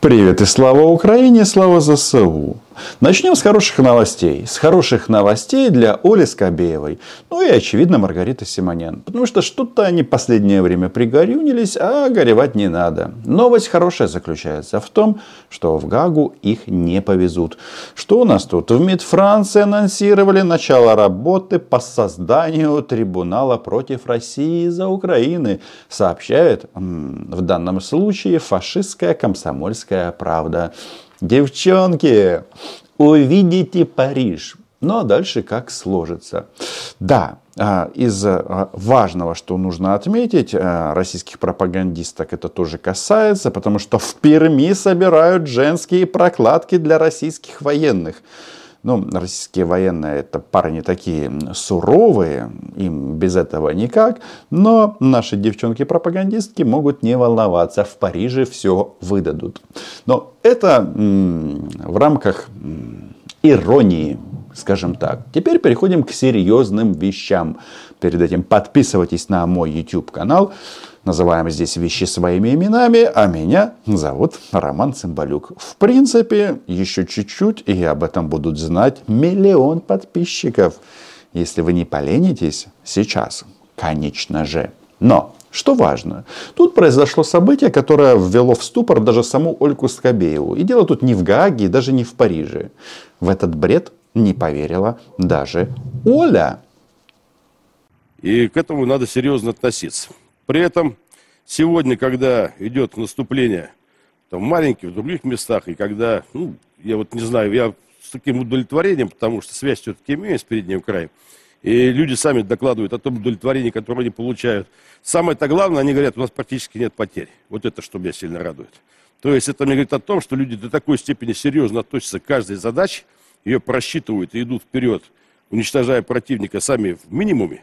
Привет и слава Украине, слава ЗСУ. Начнем с хороших новостей. С хороших новостей для Оли Скобеевой. Ну и, очевидно, Маргариты Симонян. Потому что что-то они последнее время пригорюнились, а горевать не надо. Новость хорошая заключается в том, что в Гагу их не повезут. Что у нас тут? В МИД Франции анонсировали начало работы по созданию трибунала против России из-за Украины. Сообщает в данном случае фашистская комсомольская правда. Девчонки, увидите Париж. Ну а дальше как сложится. Да, а, из а, важного, что нужно отметить, а, российских пропагандисток это тоже касается, потому что в Перми собирают женские прокладки для российских военных. Ну, российские военные это парни такие суровые, им без этого никак. Но наши девчонки-пропагандистки могут не волноваться, в Париже все выдадут. Но это в рамках иронии, скажем так. Теперь переходим к серьезным вещам. Перед этим подписывайтесь на мой YouTube канал. Называем здесь вещи своими именами, а меня зовут Роман Цымбалюк. В принципе, еще чуть-чуть, и об этом будут знать миллион подписчиков. Если вы не поленитесь сейчас, конечно же. Но что важно, тут произошло событие, которое ввело в ступор даже саму Ольгу Скобееву. И дело тут не в Гааге, даже не в Париже. В этот бред не поверила даже Оля. И к этому надо серьезно относиться. При этом сегодня, когда идет наступление там, в маленьких, в других местах, и когда, ну, я вот не знаю, я с таким удовлетворением, потому что связь все-таки имею с передним краем, и люди сами докладывают о том удовлетворении, которое они получают. Самое-то главное, они говорят, у нас практически нет потерь. Вот это, что меня сильно радует. То есть это мне говорит о том, что люди до такой степени серьезно относятся к каждой задаче, ее просчитывают и идут вперед, уничтожая противника сами в минимуме,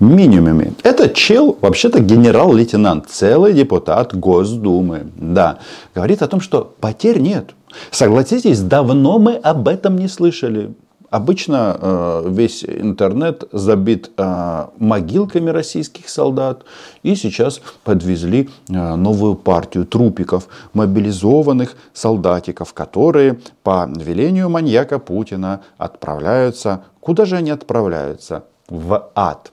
минимуме. Это чел, вообще-то генерал-лейтенант, целый депутат Госдумы. Да, говорит о том, что потерь нет. Согласитесь, давно мы об этом не слышали. Обычно э, весь интернет забит э, могилками российских солдат. И сейчас подвезли э, новую партию трупиков, мобилизованных солдатиков, которые по велению маньяка Путина отправляются. Куда же они отправляются? В ад.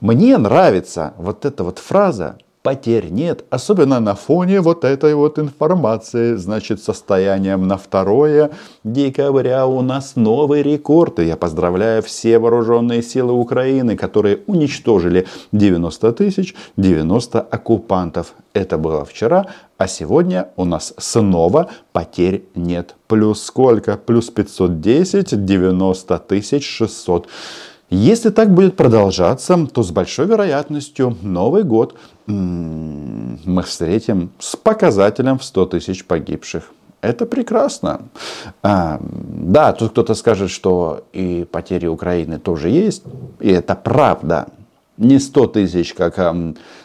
Мне нравится вот эта вот фраза потерь нет, особенно на фоне вот этой вот информации. Значит, состоянием на 2 декабря у нас новый рекорд. И я поздравляю все вооруженные силы Украины, которые уничтожили 90 тысяч 90 оккупантов. Это было вчера, а сегодня у нас снова потерь нет. Плюс сколько? Плюс 510, 90 тысяч 600. Если так будет продолжаться, то с большой вероятностью Новый год мы встретим с показателем в 100 тысяч погибших. Это прекрасно. А, да, тут кто-то скажет, что и потери Украины тоже есть. И это правда. Не 100 тысяч, как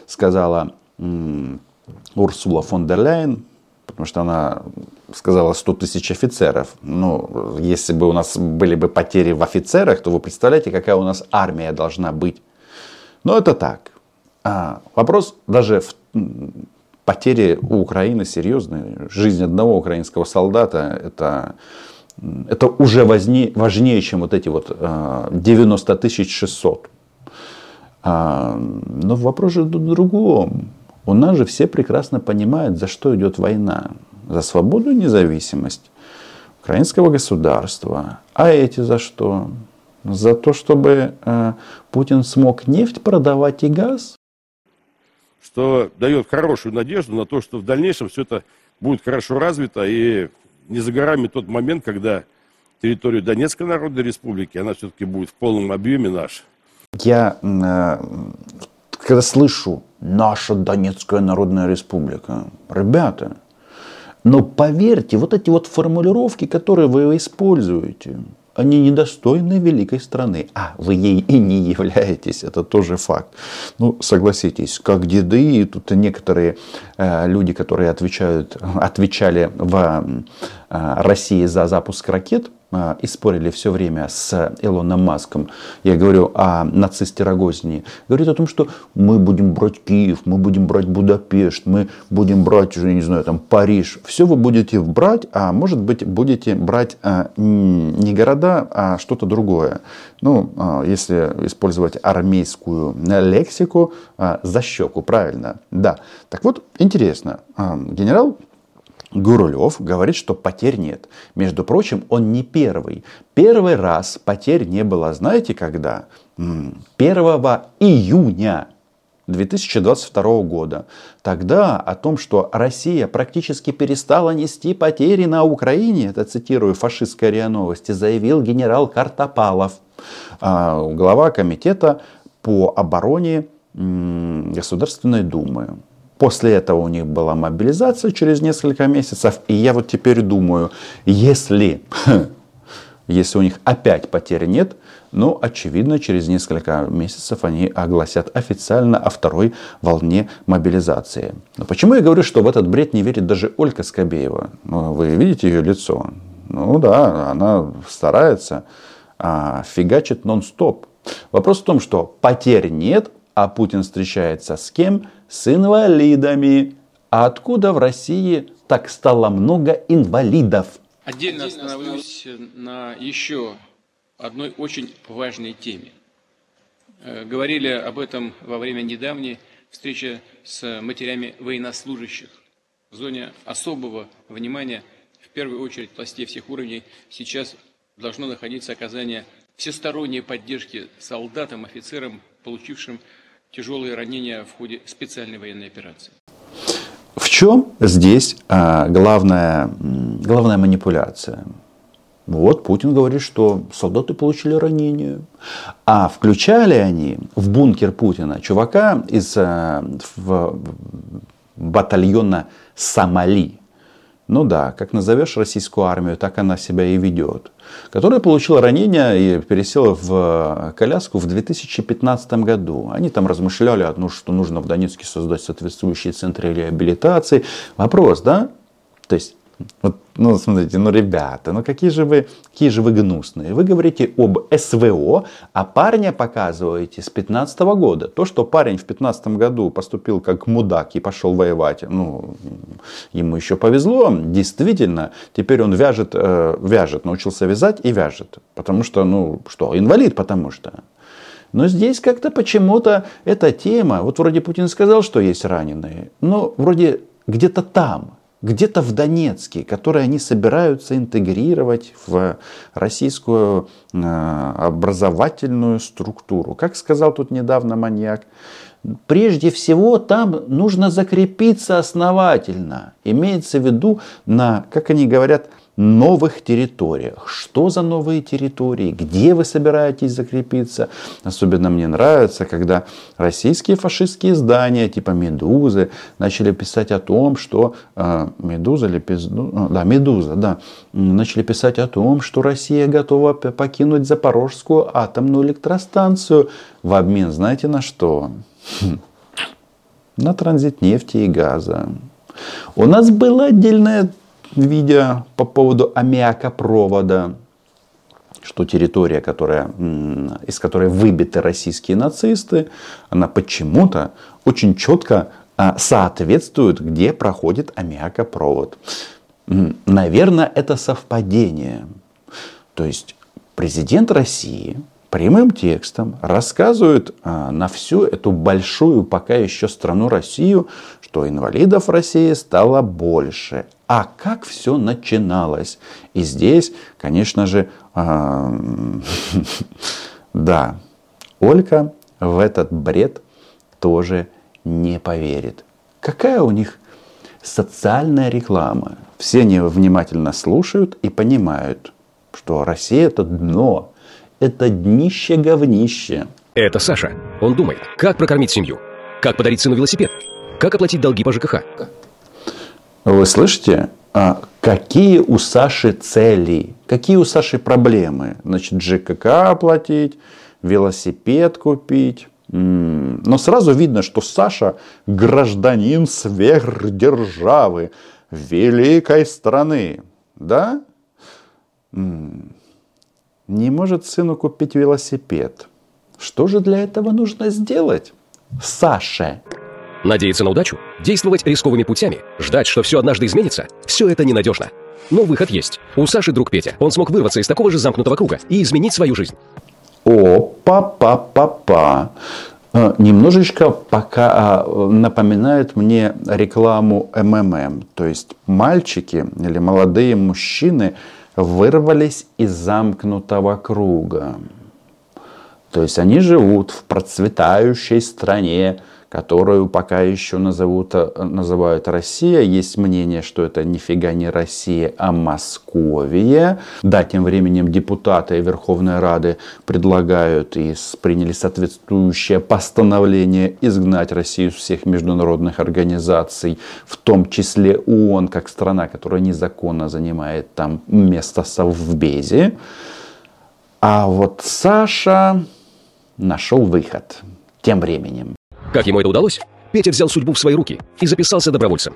сказала Урсула фон дер Ляйен, потому что она сказала 100 тысяч офицеров. Ну, если бы у нас были бы потери в офицерах, то вы представляете, какая у нас армия должна быть. Но это так. А, вопрос даже в потери у Украины серьезные. Жизнь одного украинского солдата это, это уже важнее, важнее, чем вот эти вот 90 тысяч 600. А, но вопрос же в другом. У нас же все прекрасно понимают, за что идет война. За свободу и независимость украинского государства. А эти за что? За то, чтобы э, Путин смог нефть продавать и газ? Что дает хорошую надежду на то, что в дальнейшем все это будет хорошо развито. И не за горами тот момент, когда территорию Донецкой Народной Республики, она все-таки будет в полном объеме наша. Я, э, когда слышу наша Донецкая Народная Республика. Ребята, но поверьте, вот эти вот формулировки, которые вы используете, они недостойны великой страны. А, вы ей и не являетесь, это тоже факт. Ну, согласитесь, как деды, и тут некоторые э, люди, которые отвечают, отвечали в э, России за запуск ракет, и спорили все время с Илоном Маском, я говорю о нацисте Рогозине, говорит о том, что мы будем брать Киев, мы будем брать Будапешт, мы будем брать, уже не знаю, там Париж. Все вы будете брать, а может быть будете брать а, не города, а что-то другое. Ну, а, если использовать армейскую лексику, а, за щеку, правильно. Да. Так вот, интересно, а, генерал Гурулев говорит, что потерь нет. Между прочим, он не первый. Первый раз потерь не было, знаете когда? 1 июня 2022 года. Тогда о том, что Россия практически перестала нести потери на Украине, это цитирую фашистская РИА Новости, заявил генерал Картопалов, а, глава комитета по обороне Государственной Думы. После этого у них была мобилизация через несколько месяцев. И я вот теперь думаю, если, если у них опять потерь нет, ну, очевидно, через несколько месяцев они огласят официально о второй волне мобилизации. Но почему я говорю, что в этот бред не верит даже Ольга Скобеева? Ну, вы видите ее лицо? Ну да, она старается, а фигачит нон-стоп. Вопрос в том, что потерь нет, а Путин встречается с кем? С инвалидами. А откуда в России так стало много инвалидов? Отдельно остановлюсь на еще одной очень важной теме. Э, говорили об этом во время недавней встречи с матерями военнослужащих. В зоне особого внимания, в первую очередь властей всех уровней, сейчас должно находиться оказание всесторонней поддержки солдатам, офицерам, получившим тяжелые ранения в ходе специальной военной операции. В чем здесь а, главная, главная манипуляция? Вот Путин говорит, что солдаты получили ранения. А включали они в бункер Путина чувака из а, в, батальона Сомали ну да, как назовешь российскую армию, так она себя и ведет. Которая получила ранение и пересела в коляску в 2015 году. Они там размышляли, ну, что нужно в Донецке создать соответствующие центры реабилитации. Вопрос, да? То есть вот, ну, смотрите, ну, ребята, ну какие же вы, какие же вы гнусные. Вы говорите об СВО, а парня показываете с 15 года. То, что парень в 15 году поступил как мудак и пошел воевать, ну, ему еще повезло, действительно, теперь он вяжет, э, вяжет, научился вязать и вяжет. Потому что, ну, что, инвалид потому что. Но здесь как-то почему-то эта тема, вот вроде Путин сказал, что есть раненые, но вроде где-то там, где-то в Донецке, которые они собираются интегрировать в российскую э, образовательную структуру. Как сказал тут недавно маньяк, прежде всего там нужно закрепиться основательно. Имеется в виду на, как они говорят, новых территориях. Что за новые территории? Где вы собираетесь закрепиться? Особенно мне нравится, когда российские фашистские издания типа «Медузы» начали писать о том, что э, «Медуза» или ну, да, «Медуза», да, начали писать о том, что Россия готова покинуть Запорожскую атомную электростанцию в обмен, знаете, на что? Хм. На транзит нефти и газа. У нас было отдельное видео по поводу аммиакопровода, что территория, которая, из которой выбиты российские нацисты, она почему-то очень четко а, соответствует, где проходит аммиакопровод. Наверное, это совпадение. То есть президент России прямым текстом рассказывает а, на всю эту большую пока еще страну Россию, что инвалидов в России стало больше. А как все начиналось? И здесь, конечно же, а, да, Олька в этот бред тоже не поверит. Какая у них социальная реклама? Все они внимательно слушают и понимают, что Россия это дно, это днище-говнище. Это Саша. Он думает, как прокормить семью, как подарить сыну велосипед, как оплатить долги по ЖКХ. Вы слышите? А какие у Саши цели? Какие у Саши проблемы? Значит, ЖКХ оплатить, велосипед купить. Но сразу видно, что Саша гражданин сверхдержавы, великой страны. Да? Не может сыну купить велосипед. Что же для этого нужно сделать? Саше. Надеяться на удачу, действовать рисковыми путями, ждать, что все однажды изменится – все это ненадежно. Но выход есть. У Саши друг Петя. Он смог вырваться из такого же замкнутого круга и изменить свою жизнь. Опа-па-па-па. Э, немножечко пока а, напоминает мне рекламу МММ. То есть мальчики или молодые мужчины вырвались из замкнутого круга. То есть они живут в процветающей стране, которую пока еще назовут, э, называют Россия. Есть мнение, что это нифига не Россия, а Московия. Да, тем временем депутаты Верховной Рады предлагают и приняли соответствующее постановление изгнать Россию из всех международных организаций, в том числе ООН, как страна, которая незаконно занимает там место Совбезе. А вот Саша нашел выход тем временем. Как ему это удалось? Петя взял судьбу в свои руки и записался добровольцем.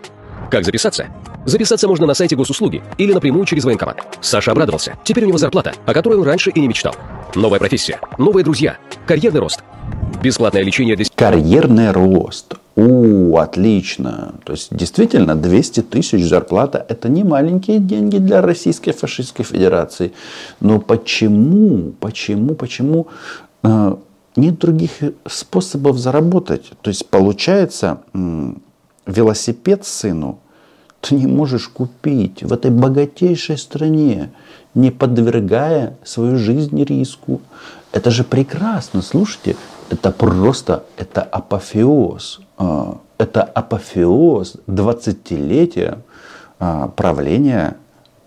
Как записаться? Записаться можно на сайте госуслуги или напрямую через военкомат. Саша обрадовался. Теперь у него зарплата, о которой он раньше и не мечтал. Новая профессия, новые друзья, карьерный рост. Бесплатное лечение. Карьерный рост. У, отлично. То есть, действительно, 200 тысяч зарплата – это не маленькие деньги для Российской фашистской федерации. Но почему, почему, почему э, нет других способов заработать. То есть получается, велосипед сыну ты не можешь купить в этой богатейшей стране, не подвергая свою жизнь риску. Это же прекрасно, слушайте, это просто, это апофеоз. А, это апофеоз 20-летия а, правления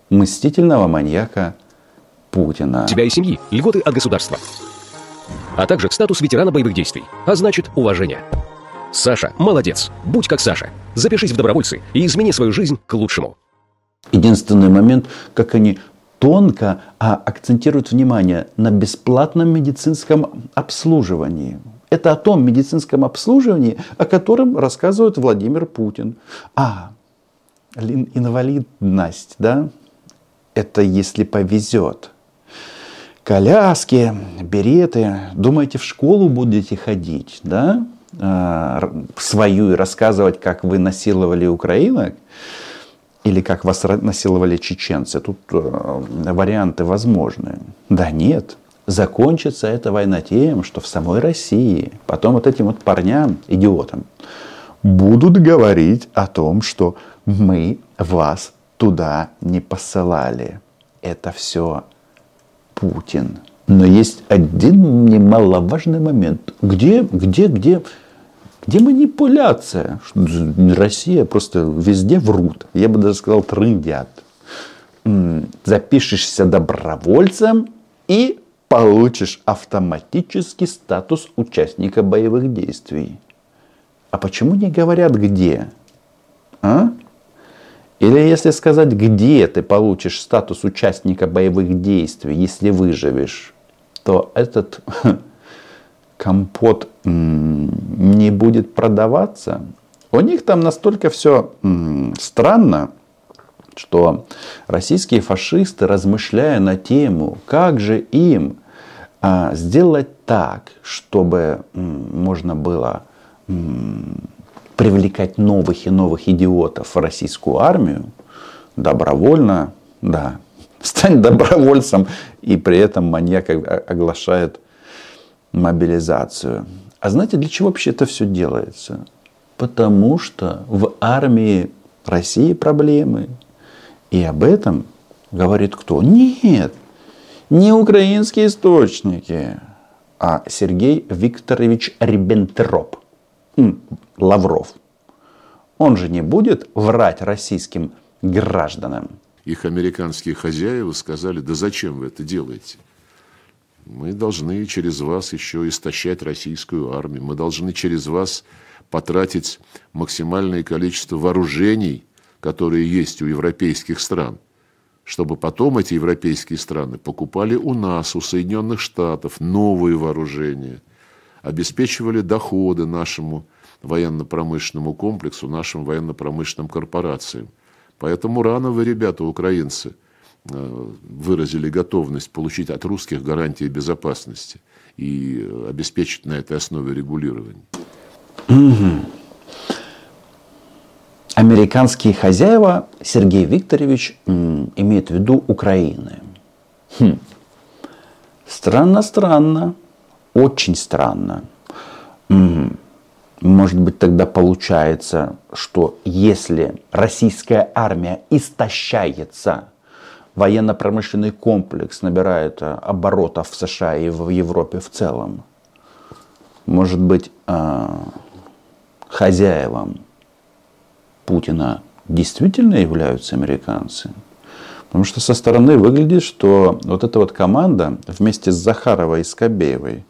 мстительного маньяка Путина. Тебя и семьи, льготы от государства а также статус ветерана боевых действий, а значит уважение. Саша, молодец, будь как Саша. Запишись в добровольцы и измени свою жизнь к лучшему. Единственный момент, как они тонко а, акцентируют внимание на бесплатном медицинском обслуживании. Это о том медицинском обслуживании, о котором рассказывает Владимир Путин. А, инвалидность, да, это если повезет коляски, береты. Думаете, в школу будете ходить, да? А, свою и рассказывать, как вы насиловали украинок? Или как вас насиловали чеченцы? Тут э, варианты возможны. Да нет. Закончится эта война тем, что в самой России, потом вот этим вот парням, идиотам, будут говорить о том, что мы вас туда не посылали. Это все Путин. Но есть один немаловажный момент. Где, где, где, где манипуляция? Россия просто везде врут. Я бы даже сказал, трындят. Запишешься добровольцем и получишь автоматический статус участника боевых действий. А почему не говорят где? А? Или если сказать, где ты получишь статус участника боевых действий, если выживешь, то этот компот не будет продаваться. У них там настолько все странно, что российские фашисты, размышляя на тему, как же им а, сделать так, чтобы можно было привлекать новых и новых идиотов в российскую армию, добровольно, да, стань добровольцем, и при этом маньяк оглашает мобилизацию. А знаете, для чего вообще это все делается? Потому что в армии России проблемы. И об этом говорит кто? Нет, не украинские источники, а Сергей Викторович Риббентроп. Лавров. Он же не будет врать российским гражданам. Их американские хозяева сказали, да зачем вы это делаете? Мы должны через вас еще истощать российскую армию. Мы должны через вас потратить максимальное количество вооружений, которые есть у европейских стран, чтобы потом эти европейские страны покупали у нас, у Соединенных Штатов, новые вооружения, обеспечивали доходы нашему военно-промышленному комплексу, нашим военно-промышленным корпорациям. Поэтому рано вы, ребята, украинцы, выразили готовность получить от русских гарантии безопасности и обеспечить на этой основе регулирование. Американские хозяева Сергей Викторович имеет в виду Украины. Хм. Странно, странно. Очень странно. Может быть, тогда получается, что если российская армия истощается, военно-промышленный комплекс набирает оборотов в США и в Европе в целом, может быть, а, хозяевам Путина действительно являются американцы? Потому что со стороны выглядит, что вот эта вот команда вместе с Захаровой и Скобеевой,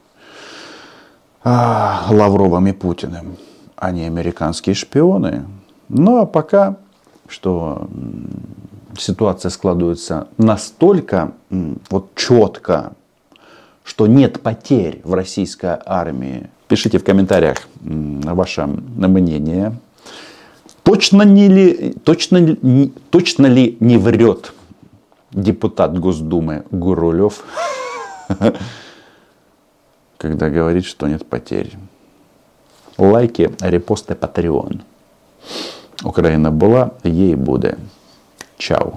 Лавровым и Путиным, они американские шпионы. Ну а пока, что ситуация складывается настолько вот четко, что нет потерь в российской армии. Пишите в комментариях ваше мнение. Точно, не ли, точно, не, точно ли не врет депутат Госдумы Гурулев, когда говорит, что нет потерь? Лайки, репосты, Patreon. Україна була, їй буде. Чао.